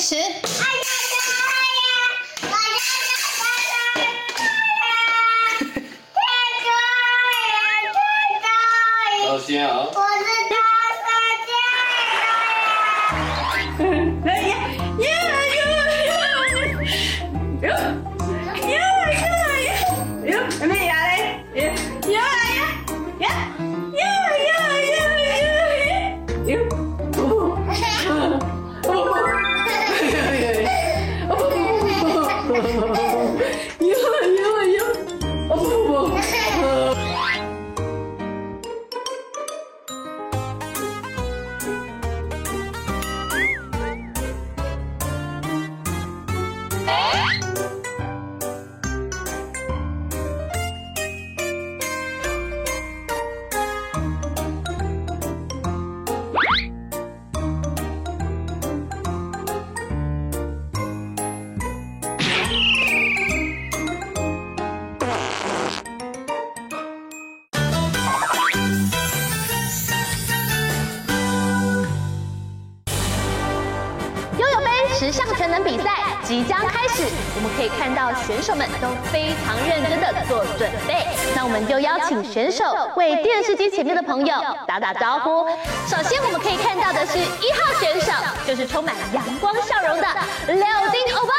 开始。上全能比赛即将开始，我们可以看到选手们都非常认真的做准备。那我们就邀请选手为电视机前面的朋友打打招呼。首先我们可以看到的是一号选手，就是充满阳光笑容的柳丁欧巴。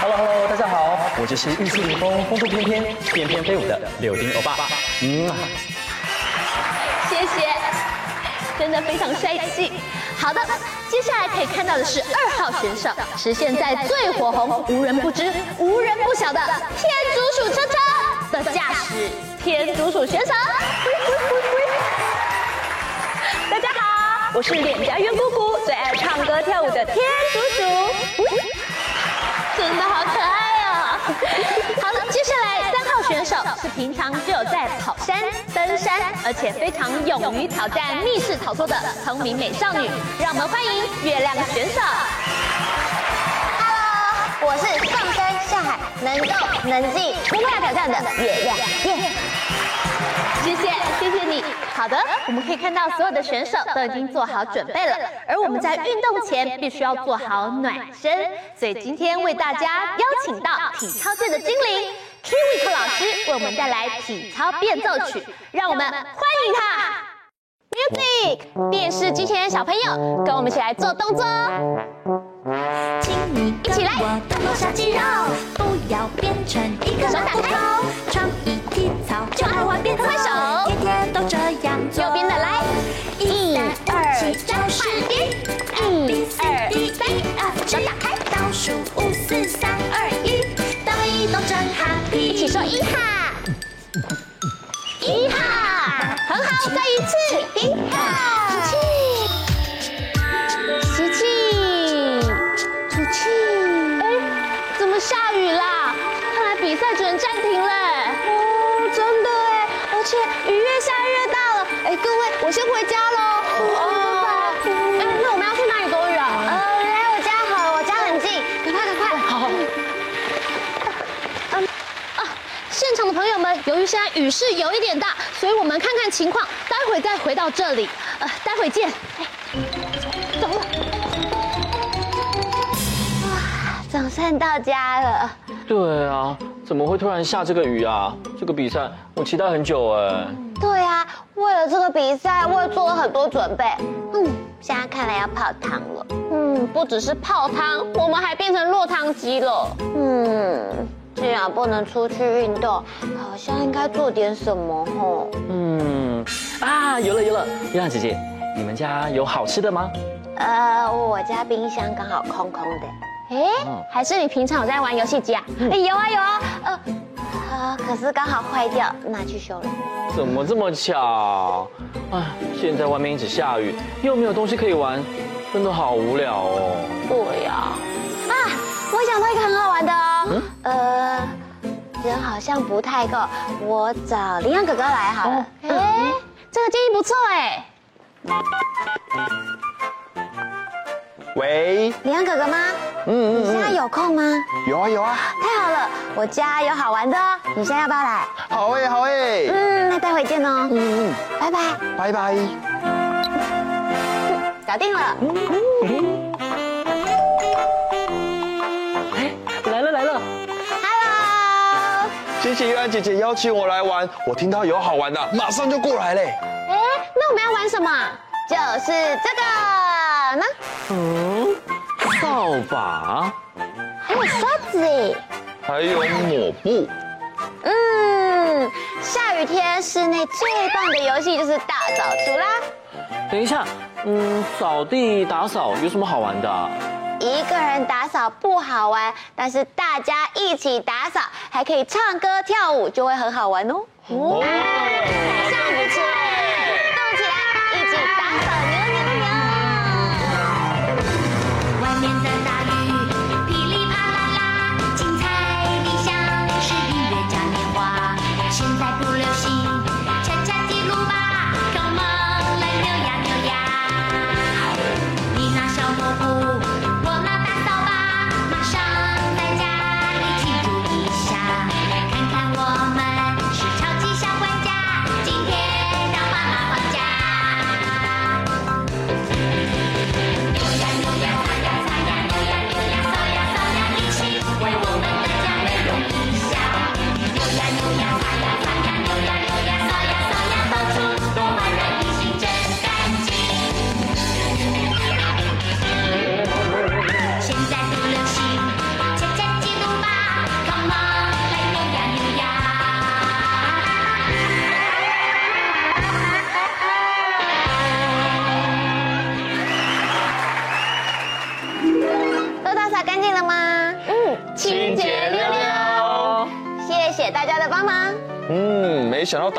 Hello Hello，大家好，我就是玉树临风、风度翩翩、翩翩飞舞的柳丁欧巴。嗯，真的非常帅气。好的，接下来可以看到的是二号选手，是现在最火红、无人不知、无人不晓的天竺鼠车车的驾驶天竺鼠选手。大家好，我是脸颊圆鼓鼓、最爱唱歌跳舞的天竺鼠，真的好可爱哦。好了，接。选手是平常就有在跑山、登山，而且非常勇于挑战密室逃脱的聪明美少女。让我们欢迎月亮选手。Hello，我是上山下海能动能静不怕挑战的月亮耶。谢谢，谢谢你。好的，我们可以看到所有的选手都已经做好准备了，而我们在运动前必须要做好暖身，所以今天为大家邀请到体操界的精灵。Kiwi 老师为我们带来体操变奏曲，让我们欢迎他。Music，电视机前的小朋友，跟我们一起来做动作。请你一起来，动动小肌肉，不要变成一个头。各位，我先回家喽那我们要去哪里躲雨啊呃来我家好我家冷静赶快赶快好好现场的。朋友们，由于现在雨势有一点大，所以我们看看情况，待会再回到这里。呃，待会见。哎，走了。哇，总算到家了。对啊，怎么会突然下这个雨啊？这个比赛我期待很久哎。为了这个比赛，我也做了很多准备。嗯，现在看来要泡汤了。嗯，不只是泡汤，我们还变成落汤鸡了。嗯。既然不能出去运动，好像应该做点什么吼。嗯，啊，有了有了，月亮姐姐，你们家有好吃的吗？呃，我家冰箱刚好空空的。哎，还是你平常有在玩游戏机啊？哎，有啊有啊，呃，呃，可是刚好坏掉，拿去修了。怎么这么巧？啊，现在外面一直下雨，又没有东西可以玩，真的好无聊哦。对呀。啊，我想到一个很好玩的。嗯，呃，人好像不太够，我找羚羊哥哥来好了。哎、这个建议不错哎。喂，李安哥哥吗？嗯，嗯，嗯，你现在有空吗？有啊有啊。太好了，我家有好玩的，你现在要不要来？好哎好哎。嗯，那待会见哦。嗯嗯，拜拜。拜拜。搞定了。哎，来了来了。Hello。谢谢月安姐姐邀请我来玩，我听到有好玩的，马上就过来嘞。哎，那我们要玩什么？就是这个呢。嗯，扫把。还有刷子哎。还有抹布。嗯，下雨天室内最棒的游戏就是大扫除啦。等一下，嗯，扫地打扫有什么好玩的啊？一个人打扫不好玩，但是大家一起打扫，还可以唱歌跳舞，就会很好玩哦。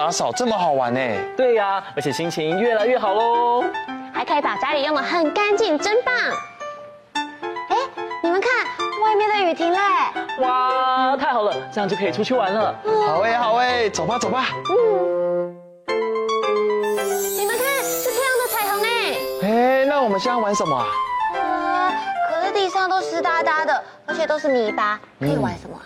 打扫这么好玩呢。对呀，而且心情越来越好喽。还可以把家里用得很干净，真棒！哎，你们看，外面的雨停嘞。哇，太好了，这样就可以出去玩了。好哎，好哎，走吧走吧。嗯，你们看，是漂亮的彩虹哎。哎，那我们现在玩什么啊？啊，可是地上都湿哒哒的，而且都是泥巴，可以玩什么啊？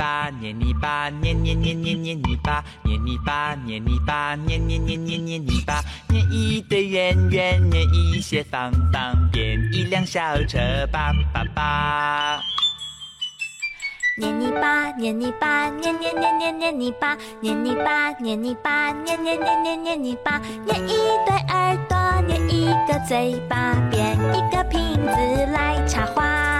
巴，捏泥巴，捏捏捏捏捏泥巴，捏泥巴，捏泥巴，捏捏捏捏捏泥巴，捏一堆圆圆，捏一些方方，变一辆小车，叭叭叭。捏泥巴，捏泥巴，捏捏捏捏捏泥巴，捏泥巴，捏泥巴，捏捏捏捏捏泥巴，捏一对耳朵，捏一个嘴巴，变一个瓶子来插花。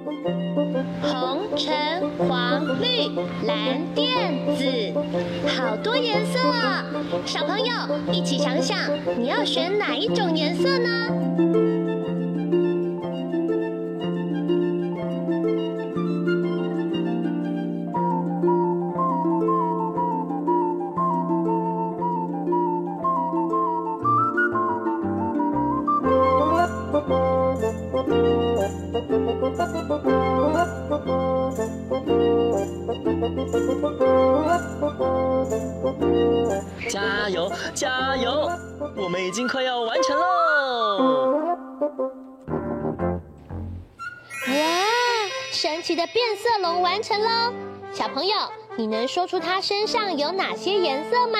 绿、蓝、靛、紫，好多颜色啊！小朋友一起想想，你要选哪一种颜色呢？加油，加油！我们已经快要完成喽！哇，神奇的变色龙完成喽！小朋友，你能说出它身上有哪些颜色吗？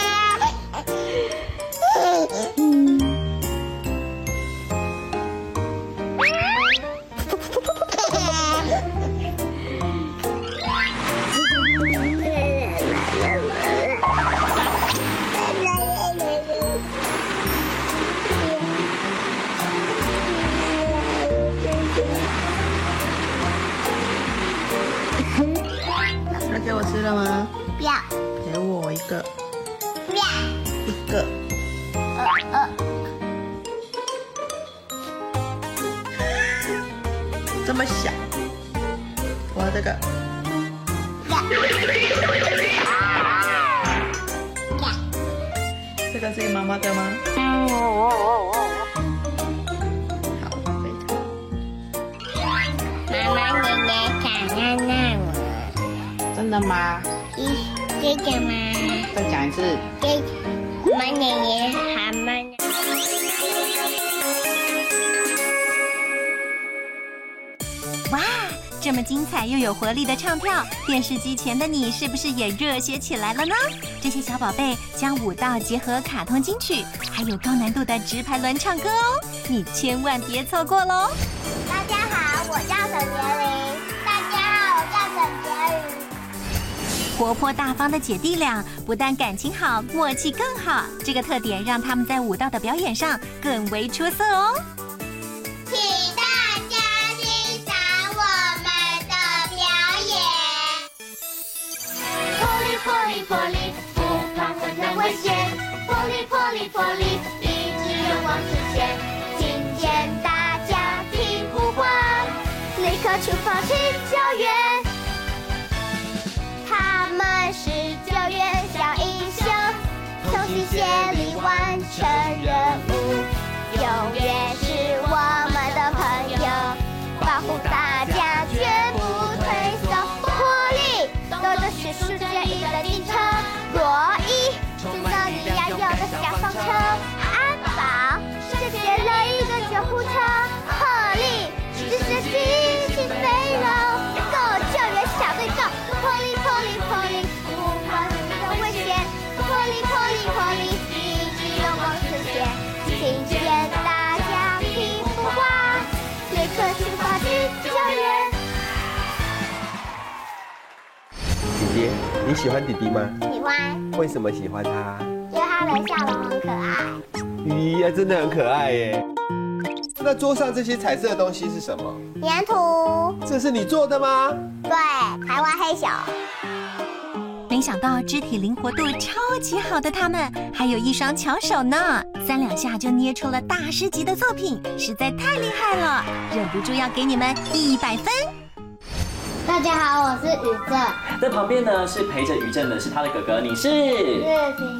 这个是妈妈的吗？好，非常。妈妈奶奶想要让我，真的吗？一这个吗？再讲一次。这妈奶奶好吗？哇，这么精彩又有活力的唱跳，电视机前的你是不是也热血起来了呢？这些小宝贝将舞蹈结合卡通金曲，还有高难度的直排轮唱歌哦，你千万别错过喽！大家好，我叫沈婕铃。大家好，我叫沈婕妤。活泼大方的姐弟俩，不但感情好，默契更好。这个特点让他们在舞蹈的表演上更为出色哦。请大家欣赏我们的表演。不怕困难危险。破例破例破例，一直勇往直前。听见大家听呼唤，立刻出发去救援。他们是救援小英雄，同心协力完成任务，永远是我们的朋友，保护大家绝不退缩。活力，动的是世界一的进程。你喜欢弟弟吗？喜欢，为什么喜欢他？因为他的笑容很可爱。咦呀，真的很可爱耶！那桌上这些彩色的东西是什么？粘土。这是你做的吗？对，台湾黑熊。没想到肢体灵活度超级好的他们，还有一双巧手呢，三两下就捏出了大师级的作品，实在太厉害了，忍不住要给你们一百分。大家好，我是宇正。在旁边呢是陪着宇正的是他的哥哥，你是？月平。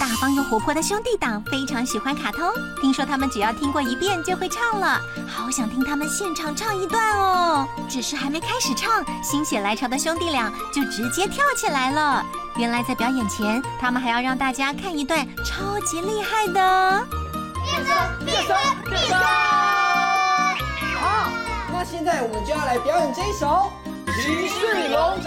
大方又活泼的兄弟党非常喜欢卡通，听说他们只要听过一遍就会唱了，好想听他们现场唱一段哦。只是还没开始唱，心血来潮的兄弟俩就直接跳起来了。原来在表演前，他们还要让大家看一段超级厉害的。变身，变身，变身！好，那现在我们就要来表演这一首《骑士龙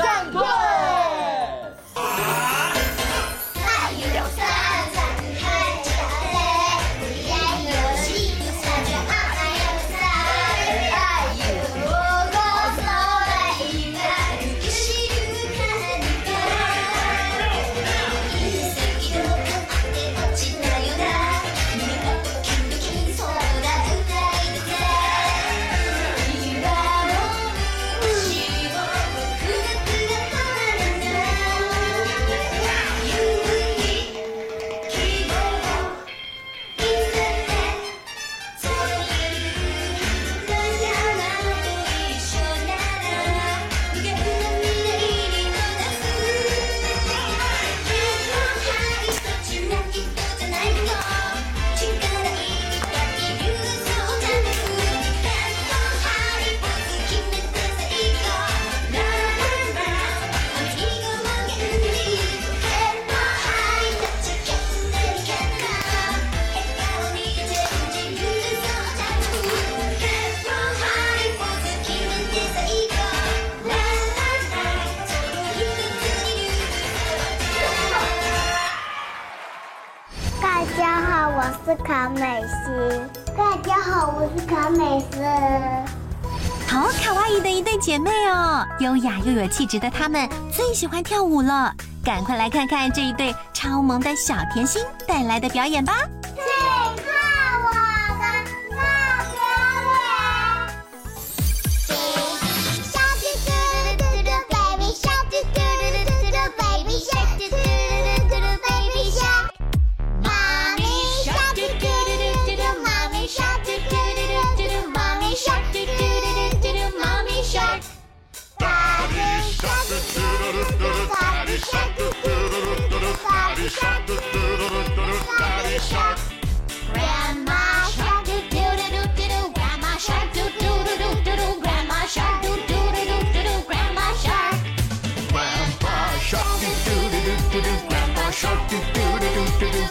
优雅又有气质的他们最喜欢跳舞了。赶快来看看这一对超萌的小甜心带来的表演吧！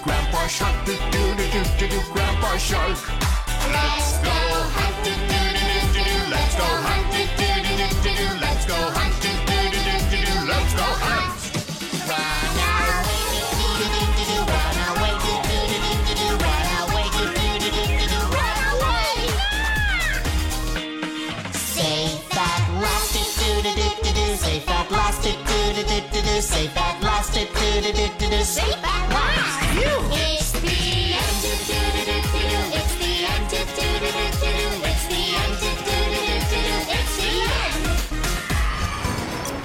Grandpa shark do do do do do do. Grandpa shark. Let's go hunt do do do do do. Let's go hunt do do do do do. Let's go hunt do do do do do. Let's go hunt. Run away do do do do do. Run away do do do do do. Run away do do do do do. Run away. Safe at last do do do do do. Safe at last do do do do do. Safe at last do do do do do. Safe at last.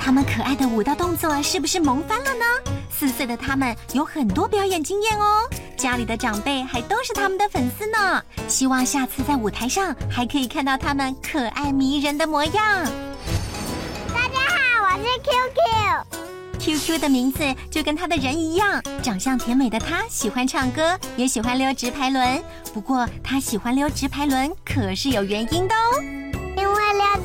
他们可爱的舞蹈动作是不是萌翻了呢？四岁的他们有很多表演经验哦，家里的长辈还都是他们的粉丝呢。希望下次在舞台上还可以看到他们可爱迷人的模样。大家好，我是 QQ。QQ 的名字就跟他的人一样，长相甜美的他喜欢唱歌，也喜欢溜直排轮。不过他喜欢溜直排轮可是有原因的哦，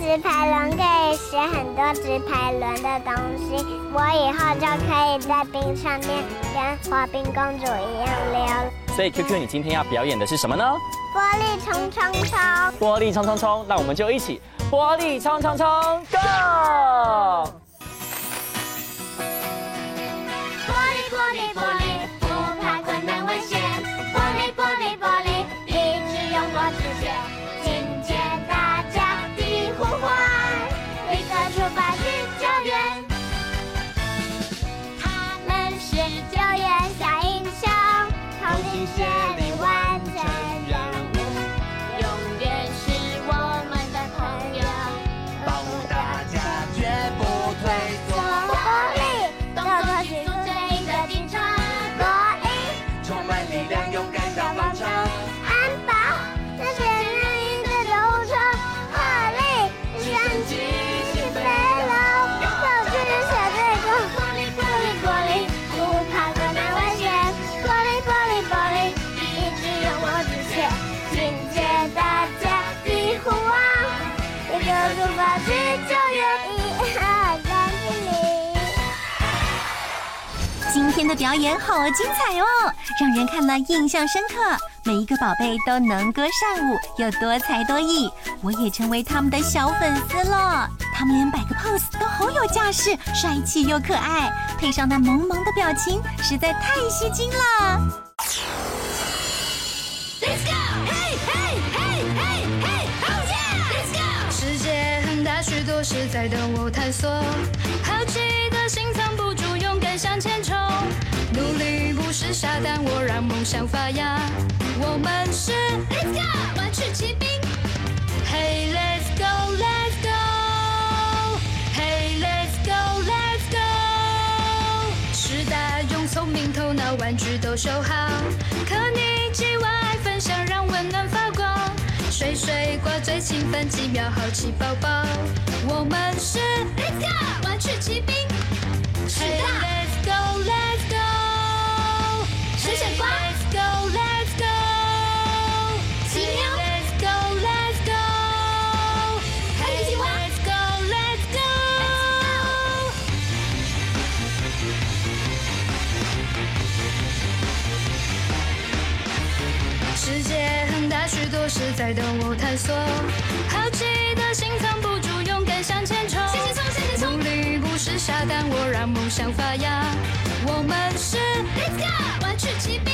直排轮可以学很多直排轮的东西，我以后就可以在冰上面跟滑冰公主一样溜。所以 QQ，你今天要表演的是什么呢？玻璃冲冲冲！玻璃冲冲冲！那我们就一起玻璃冲冲冲，Go！的表演好精彩哦，让人看了印象深刻。每一个宝贝都能歌善舞，又多才多艺，我也成为他们的小粉丝了。他们连摆个 pose 都好有架势，帅气又可爱，配上那萌萌的表情，实在太吸睛了。Let's go! Hey, hey, hey, hey, hey, oh yeah! Let's go! 世界很大，许多事在等我探索，好奇的心藏不住，勇敢向前冲。努力不是傻蛋，我让梦想发芽。我们是 Let's go 万曲奇兵。Hey Let's go Let's go Hey Let's go Let's go 师大用聪明头脑玩具都修好，可你既往爱分享，让温暖发光。水水挂最勤奋，几秒好奇宝宝。我们是 Let's go 万曲奇兵。Hey Let's go Let's 水水瓜，Let's go Let's go，奇妙，Let's go Let's go，还有一句话，Let's go Let's go。世界很大，许多事在等我探索，好奇的心藏不住，勇敢向前冲。向前冲，向前冲，努力不是傻蛋，我让梦想发芽。我们是 Let's Go 玩具骑兵。